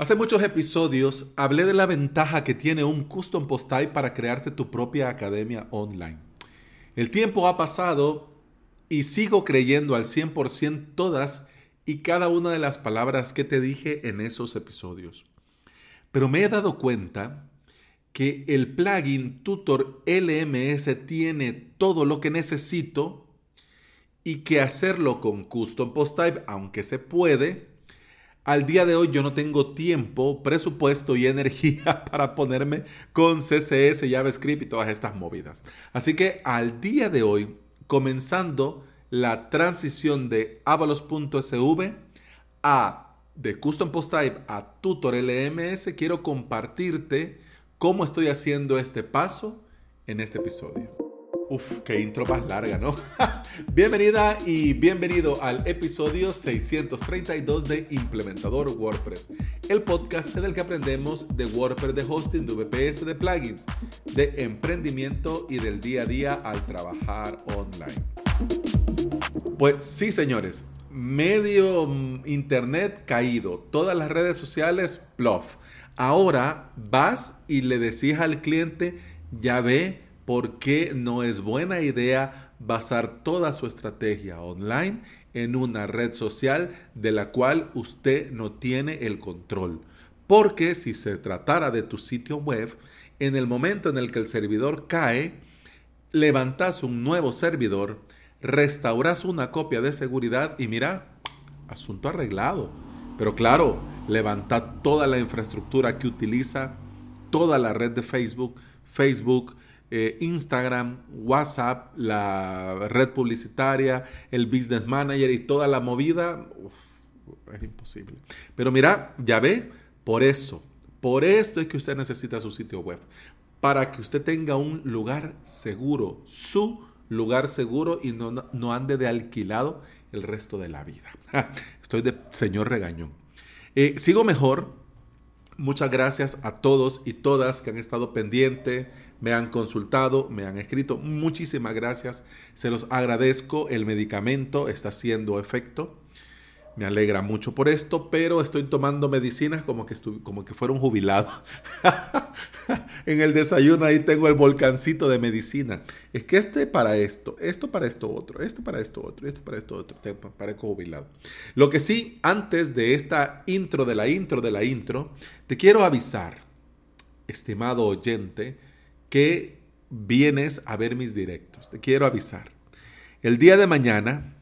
Hace muchos episodios hablé de la ventaja que tiene un custom post type para crearte tu propia academia online. El tiempo ha pasado y sigo creyendo al 100% todas y cada una de las palabras que te dije en esos episodios. Pero me he dado cuenta que el plugin Tutor LMS tiene todo lo que necesito y que hacerlo con Custom Post Type, aunque se puede, al día de hoy yo no tengo tiempo, presupuesto y energía para ponerme con CSS, JavaScript y todas estas movidas. Así que al día de hoy, comenzando la transición de avalos.sv a de Custom Post Type a Tutor LMS, quiero compartirte cómo estoy haciendo este paso en este episodio. Uf, qué intro más larga, ¿no? Bienvenida y bienvenido al episodio 632 de Implementador WordPress, el podcast en el que aprendemos de WordPress, de hosting, de VPS, de plugins, de emprendimiento y del día a día al trabajar online. Pues sí, señores, medio mm, internet caído, todas las redes sociales, plof. Ahora vas y le decís al cliente, ya ve, por qué no es buena idea basar toda su estrategia online en una red social de la cual usted no tiene el control. Porque si se tratara de tu sitio web, en el momento en el que el servidor cae, levantas un nuevo servidor, restauras una copia de seguridad y mira, asunto arreglado. Pero claro, levanta toda la infraestructura que utiliza toda la red de Facebook, Facebook, eh, Instagram, WhatsApp, la red publicitaria, el Business Manager y toda la movida, es imposible. Pero mira, ya ve, por eso, por esto es que usted necesita su sitio web, para que usted tenga un lugar seguro, su lugar seguro y no, no ande de alquilado el resto de la vida. Estoy de señor regañón. Eh, sigo mejor. Muchas gracias a todos y todas que han estado pendientes me han consultado, me han escrito. Muchísimas gracias, se los agradezco. El medicamento está haciendo efecto. Me alegra mucho por esto, pero estoy tomando medicinas como que, como que fuera un jubilado. en el desayuno ahí tengo el volcancito de medicina. Es que este para esto, esto para esto otro, esto para esto otro, esto para esto otro. Te parezco jubilado. Lo que sí, antes de esta intro de la intro de la intro, te quiero avisar, estimado oyente, que vienes a ver mis directos. Te quiero avisar. El día de mañana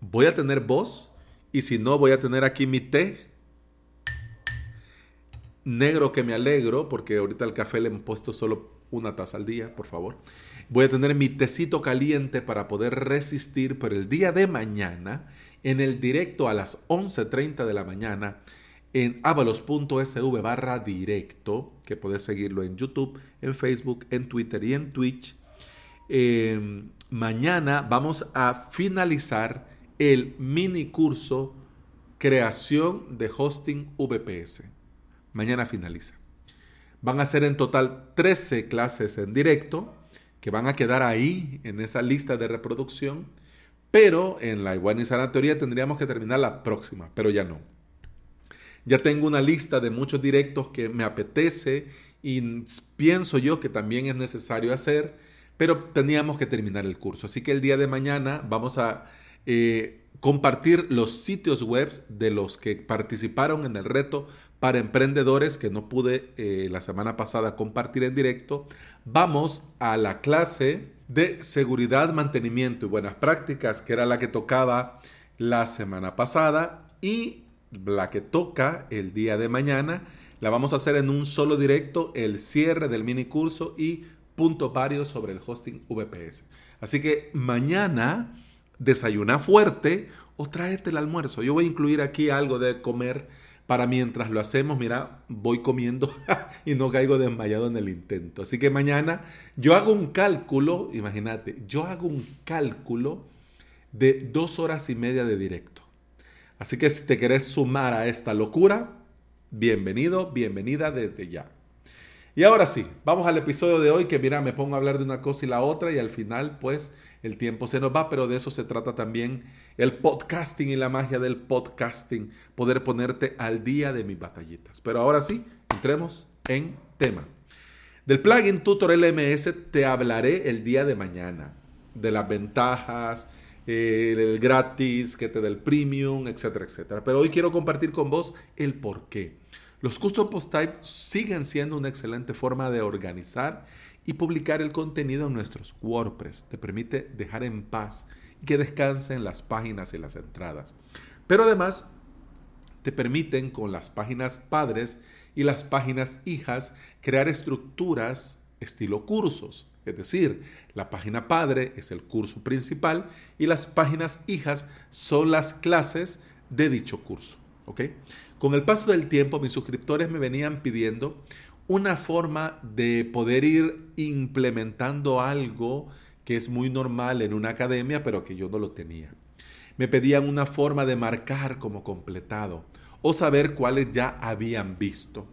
voy a tener voz y si no voy a tener aquí mi té negro que me alegro porque ahorita el café le he puesto solo una taza al día, por favor. Voy a tener mi tecito caliente para poder resistir, pero el día de mañana, en el directo a las 11.30 de la mañana, en avalos.sv barra directo, que puedes seguirlo en YouTube, en Facebook, en Twitter y en Twitch. Em, mañana vamos a finalizar el mini curso Creación de Hosting VPS. Mañana finaliza. Van a ser en total 13 clases en directo que van a quedar ahí en esa lista de reproducción, pero en la Iguana y Teoría tendríamos que terminar la próxima, pero ya no. Ya tengo una lista de muchos directos que me apetece y pienso yo que también es necesario hacer, pero teníamos que terminar el curso. Así que el día de mañana vamos a eh, compartir los sitios web de los que participaron en el reto para emprendedores que no pude eh, la semana pasada compartir en directo. Vamos a la clase de seguridad, mantenimiento y buenas prácticas, que era la que tocaba la semana pasada. Y la que toca el día de mañana. La vamos a hacer en un solo directo, el cierre del mini curso y puntos varios sobre el hosting VPS. Así que mañana desayuna fuerte o tráete el almuerzo. Yo voy a incluir aquí algo de comer para mientras lo hacemos, mira, voy comiendo y no caigo desmayado en el intento. Así que mañana yo hago un cálculo, imagínate, yo hago un cálculo de dos horas y media de directo. Así que si te querés sumar a esta locura, bienvenido, bienvenida desde ya. Y ahora sí, vamos al episodio de hoy que mira, me pongo a hablar de una cosa y la otra y al final pues el tiempo se nos va, pero de eso se trata también el podcasting y la magia del podcasting, poder ponerte al día de mis batallitas. Pero ahora sí, entremos en tema. Del plugin Tutor LMS te hablaré el día de mañana, de las ventajas, el gratis, que te da el premium, etcétera, etcétera. Pero hoy quiero compartir con vos el por qué. Los custom post type siguen siendo una excelente forma de organizar y publicar el contenido en nuestros WordPress. Te permite dejar en paz y que descansen las páginas y las entradas. Pero además te permiten con las páginas padres y las páginas hijas crear estructuras estilo cursos. Es decir, la página padre es el curso principal y las páginas hijas son las clases de dicho curso. ¿ok? Con el paso del tiempo, mis suscriptores me venían pidiendo una forma de poder ir implementando algo que es muy normal en una academia, pero que yo no lo tenía. Me pedían una forma de marcar como completado o saber cuáles ya habían visto.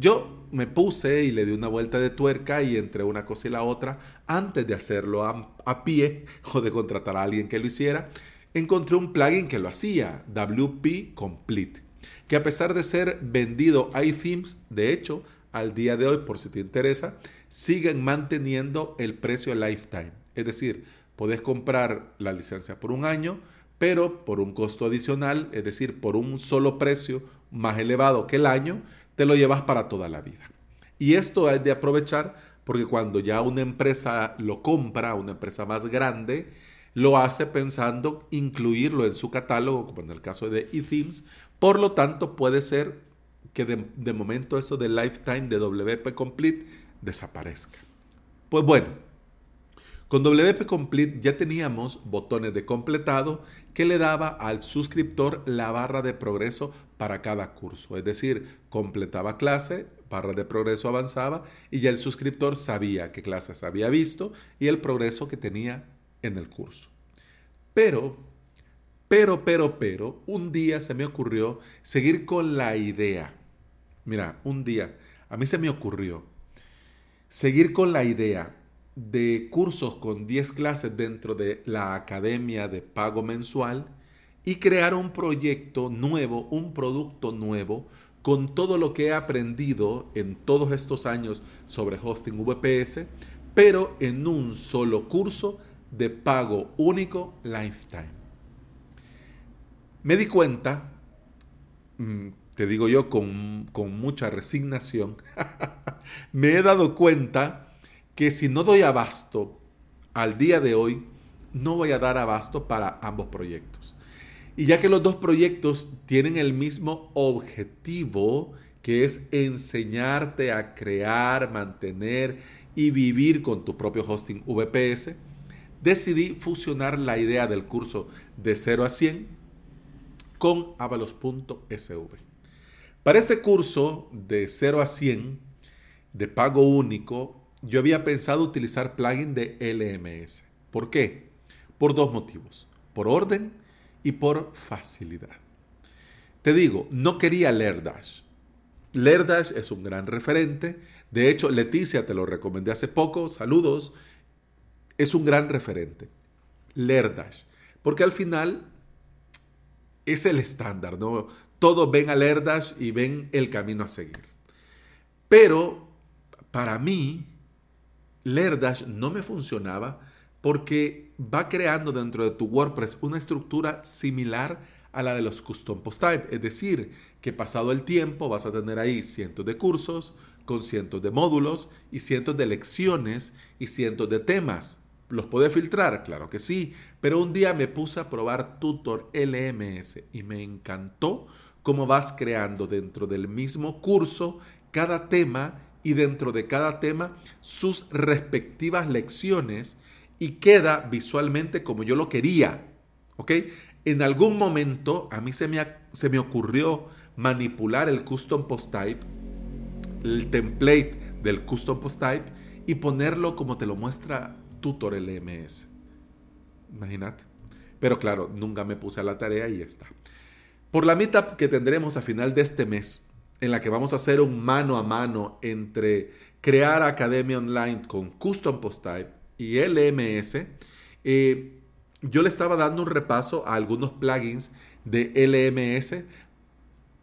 Yo me puse y le di una vuelta de tuerca y entre una cosa y la otra, antes de hacerlo a, pie o de contratar a alguien que lo hiciera, encontré un plugin que lo hacía, WP Complete, que a pesar de ser vendido a iThemes, de hecho, al día de hoy, por si te interesa, siguen manteniendo el precio lifetime. Es decir, podés comprar la licencia por un año, pero por un costo adicional, es decir, por un solo precio más elevado que el año, te lo llevas para toda la vida. Y esto es de aprovechar porque cuando ya una empresa lo compra, una empresa más grande, lo hace pensando incluirlo en su catálogo, como en el caso de eThemes. Por lo tanto, puede ser que de, de momento eso de Lifetime de WP Complete desaparezca. Pues bueno, con WP Complete ya teníamos botones de completado que le daba al suscriptor la barra de progreso para cada curso. Es decir, completaba clase, barra de progreso avanzaba y ya el suscriptor sabía qué clases había visto y el progreso que tenía en el curso. Pero, pero, pero, pero, un día se me ocurrió seguir con la idea. Mira, un día a mí se me ocurrió seguir con la idea de cursos con 10 clases dentro de la academia de pago mensual y crear un proyecto nuevo, un producto nuevo con todo lo que he aprendido en todos estos años sobre hosting VPS, pero en un solo curso de pago único lifetime. Me di cuenta, mm, te digo yo con, con mucha resignación, me he dado cuenta que si no doy abasto al día de hoy, no voy a dar abasto para ambos proyectos. Y ya que los dos proyectos tienen el mismo objetivo, que es enseñarte a crear, mantener y vivir con tu propio hosting VPS, decidí fusionar la idea del curso de 0 a 100 con avalos.sv. Para este curso de 0 a 100 de pago único yo había pensado utilizar plugin de LMS. ¿Por qué? Por dos motivos. Por orden y por facilidad. Te digo, no quería Lerdash. Lerdash es un gran referente. De hecho, Leticia te lo recomendé hace poco. Saludos. Es un gran referente. Lerdash. Porque al final es el estándar, ¿no? Todos ven a Lerdash y ven el camino a seguir. Pero para mí, Lerdash no me funcionaba porque va creando dentro de tu WordPress una estructura similar a la de los custom post type. Es decir, que pasado el tiempo vas a tener ahí cientos de cursos con cientos de módulos y cientos de lecciones y cientos de temas. ¿Los puede filtrar? Claro que sí. Pero un día me puse a probar Tutor LMS y me encantó cómo vas creando dentro del mismo curso cada tema y dentro de cada tema sus respectivas lecciones y queda visualmente como yo lo quería. ¿Ok? En algún momento a mí se me, se me ocurrió manipular el custom post type, el template del custom post type y ponerlo como te lo muestra Tutor LMS. Imagínate. Pero claro, nunca me puse a la tarea y ya está. Por la meetup que tendremos a final de este mes, en la que vamos a hacer un mano a mano entre crear academia online con Custom Post Type y LMS, eh, yo le estaba dando un repaso a algunos plugins de LMS,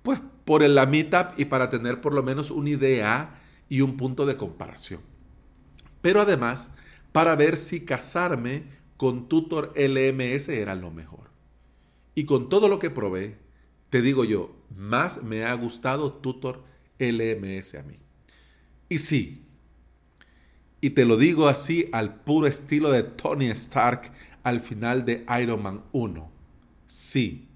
pues por la Meetup y para tener por lo menos una idea y un punto de comparación. Pero además, para ver si casarme con Tutor LMS era lo mejor. Y con todo lo que probé, te digo yo, más me ha gustado Tutor LMS a mí. Y sí, y te lo digo así al puro estilo de Tony Stark al final de Iron Man 1. Sí,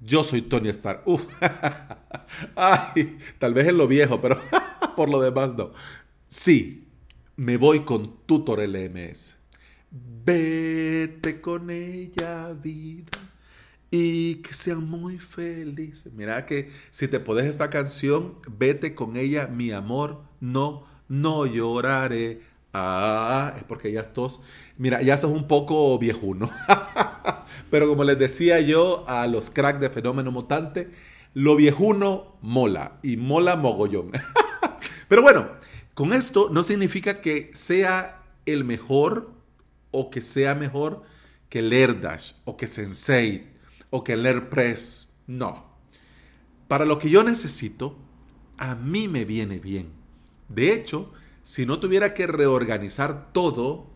yo soy Tony Stark. Uf. Ay, tal vez en lo viejo, pero por lo demás no. Sí, me voy con Tutor LMS. Vete con ella, vida, y que sean muy felices. Mira que si te pones esta canción, vete con ella, mi amor, no, no lloraré. Ah, es porque ya estos, mira, ya sos un poco viejuno. Pero como les decía yo a los cracks de Fenómeno Mutante, lo viejuno mola y mola mogollón. Pero bueno, con esto no significa que sea el mejor o que sea mejor que el AirDash o que Sensei o que el AirPress. No. Para lo que yo necesito, a mí me viene bien. De hecho, si no tuviera que reorganizar todo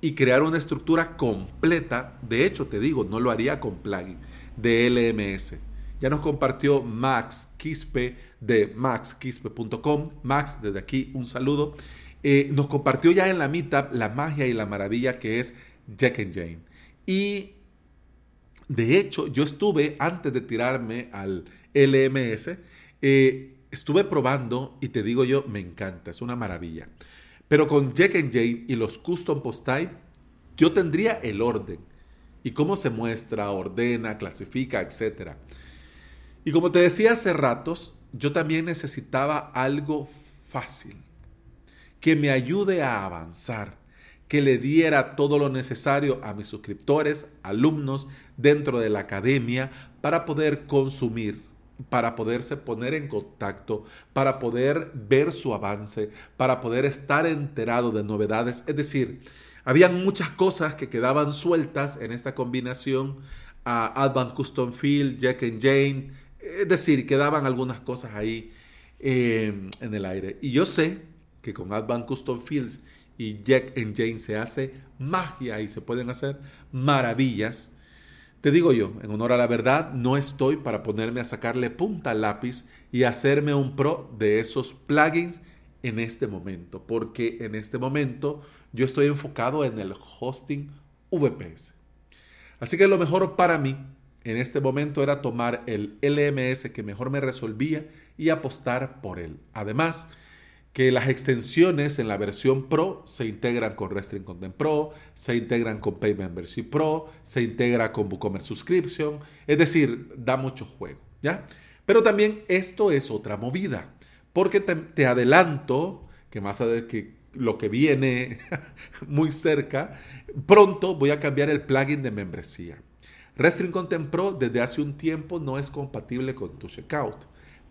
y crear una estructura completa, de hecho te digo, no lo haría con plugin de LMS. Ya nos compartió Max Quispe de maxquispe.com. Max, desde aquí un saludo. Eh, nos compartió ya en la meetup la magia y la maravilla que es Jack and Jane. Y de hecho, yo estuve, antes de tirarme al LMS, eh, estuve probando y te digo yo, me encanta, es una maravilla. Pero con Jack and Jane y los custom post type, yo tendría el orden y cómo se muestra, ordena, clasifica, etc. Y como te decía hace ratos, yo también necesitaba algo fácil, que me ayude a avanzar, que le diera todo lo necesario a mis suscriptores, alumnos dentro de la academia para poder consumir, para poderse poner en contacto, para poder ver su avance, para poder estar enterado de novedades. Es decir, habían muchas cosas que quedaban sueltas en esta combinación a Advanced Custom Field, Jack and Jane, es decir, quedaban algunas cosas ahí eh, en el aire. Y yo sé que con Advanced Custom Fields y Jack and Jane se hace magia y se pueden hacer maravillas. Te digo yo, en honor a la verdad, no estoy para ponerme a sacarle punta al lápiz y hacerme un pro de esos plugins en este momento, porque en este momento yo estoy enfocado en el hosting VPS. Así que lo mejor para mí en este momento era tomar el LMS que mejor me resolvía y apostar por él. Además, que las extensiones en la versión Pro se integran con Restring Content Pro, se integran con Pay Membership Pro, se integra con WooCommerce Subscription, es decir, da mucho juego, ¿ya? Pero también esto es otra movida, porque te, adelanto que más de que lo que viene muy cerca, pronto voy a cambiar el plugin de membresía. Restring Content Pro desde hace un tiempo no es compatible con tu checkout.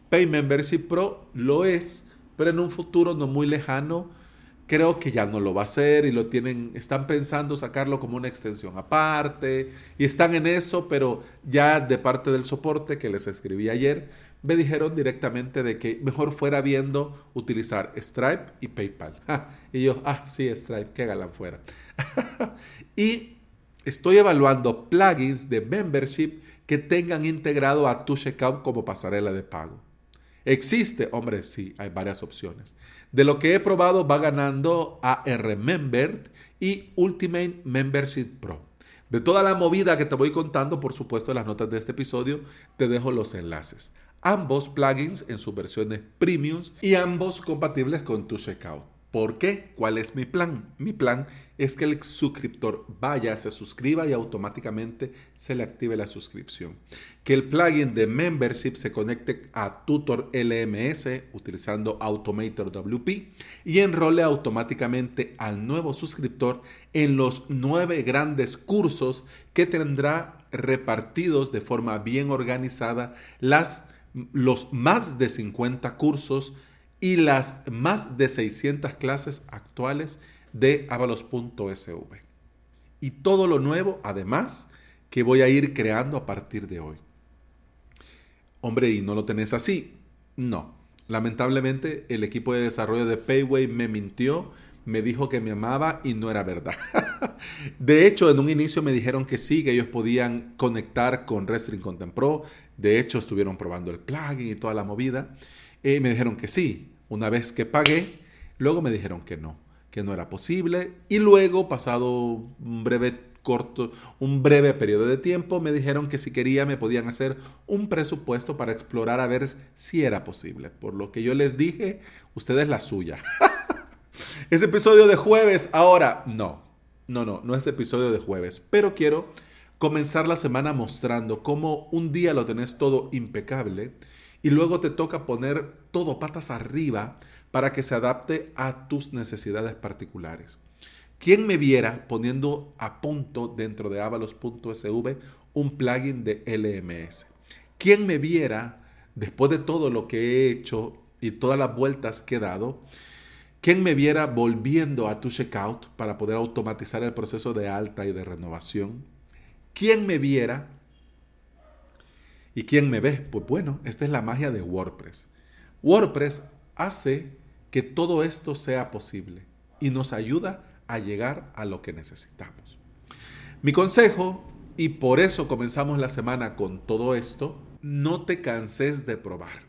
Pay Membership Pro lo es, pero en un futuro no muy lejano creo que ya no lo va a hacer y lo tienen, están pensando sacarlo como una extensión aparte y están en eso, pero ya de parte del soporte que les escribí ayer, me dijeron directamente de que mejor fuera viendo utilizar Stripe y PayPal. y yo, ah, sí, Stripe, que galán fuera. y estoy evaluando plugins de membership que tengan integrado a tu checkout como pasarela de pago. ¿Existe? Hombre, sí, hay varias opciones. De lo que he probado va ganando AR Member y Ultimate Membership Pro. De toda la movida que te voy contando, por supuesto, en las notas de este episodio, te dejo los enlaces. Ambos plugins en sus versiones premiums y ambos compatibles con tu checkout. ¿Por qué? ¿Cuál es mi plan? Mi plan es que el suscriptor vaya, se suscriba y automáticamente se le active la suscripción. Que el plugin de membership se conecte a Tutor LMS utilizando Automator WP y enrole automáticamente al nuevo suscriptor en los nueve grandes cursos que tendrá repartidos de forma bien organizada las los más de 50 cursos y las más de 600 clases actuales de avalos.sv. Y todo lo nuevo, además, que voy a ir creando a partir de hoy. Hombre, ¿y no lo tenés así? No. Lamentablemente, el equipo de desarrollo de Payway me mintió, me dijo que me amaba y no era verdad. de hecho, en un inicio me dijeron que sí, que ellos podían conectar con Restring Content Pro. De hecho, estuvieron probando el plugin y toda la movida. Eh, me dijeron que sí. Una vez que pagué, luego me dijeron que no, que no era posible. Y luego, pasado un breve corto, un breve periodo de tiempo, me dijeron que si quería me podían hacer un presupuesto para explorar a ver si era posible. Por lo que yo les dije, ustedes la suya. Ese episodio de jueves, ahora, no, no, no, no es episodio de jueves, pero quiero comenzar la semana mostrando cómo un día lo tenés todo impecable y luego te toca poner todo patas arriba para que se adapte a tus necesidades particulares. ¿Quién me viera poniendo a punto dentro de avalos.sv un plugin de LMS? ¿Quién me viera, después de todo lo que he hecho y todas las vueltas que he dado, quién me viera volviendo a tu checkout para poder automatizar el proceso de alta y de renovación? ¿Quién me viera? ¿Y quién me ve? Pues bueno, esta es la magia de WordPress. WordPress hace que todo esto sea posible y nos ayuda a llegar a lo que necesitamos. Mi consejo, y por eso comenzamos la semana con todo esto, no te canses de probar.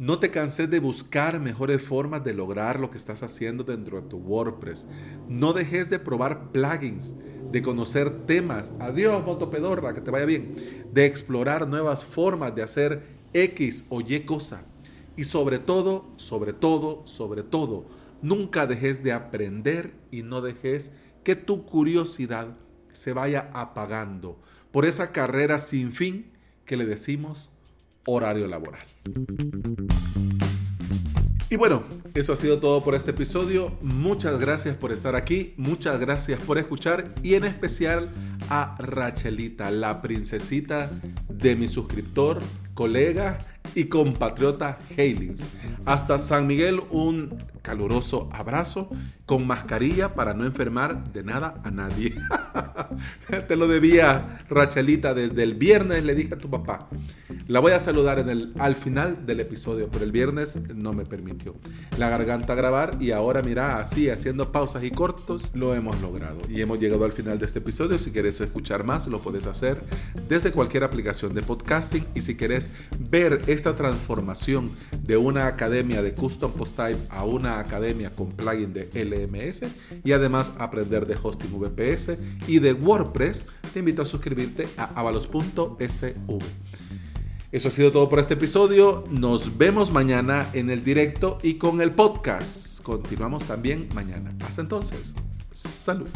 No te canses de buscar mejores formas de lograr lo que estás haciendo dentro de tu WordPress. No dejes de probar plugins, de conocer temas. Adiós, motopedorra, que te vaya bien. De explorar nuevas formas de hacer X o Y cosa. Y sobre todo, sobre todo, sobre todo, Nunca dejes de aprender y no dejes que tu curiosidad se vaya apagando por esa carrera sin fin que le decimos horario laboral. Y bueno, eso ha sido todo por este episodio. Muchas gracias por estar aquí, muchas gracias por escuchar y en especial a Rachelita, la princesita de mi suscriptor, colega y compatriota Hailings. Hasta San Miguel, un caluroso abrazo con mascarilla para no enfermar de nada a nadie. Te lo debía Rachelita desde el viernes, le dije a tu papá. La voy a saludar en el, al final del episodio, pero el viernes no me permitió la garganta grabar y ahora mira, así haciendo pausas y cortos, lo hemos logrado. Y hemos llegado al final de este episodio. Si quieres escuchar más, lo puedes hacer desde cualquier aplicación de podcasting y si quieres ver esta transformación de una academia de custom post type a una academia con plugin de LMS y además aprender de hosting VPS y de WordPress, te invito a suscribirte a avalos.sv. Eso ha sido todo por este episodio. Nos vemos mañana en el directo y con el podcast. Continuamos también mañana. Hasta entonces. Salud.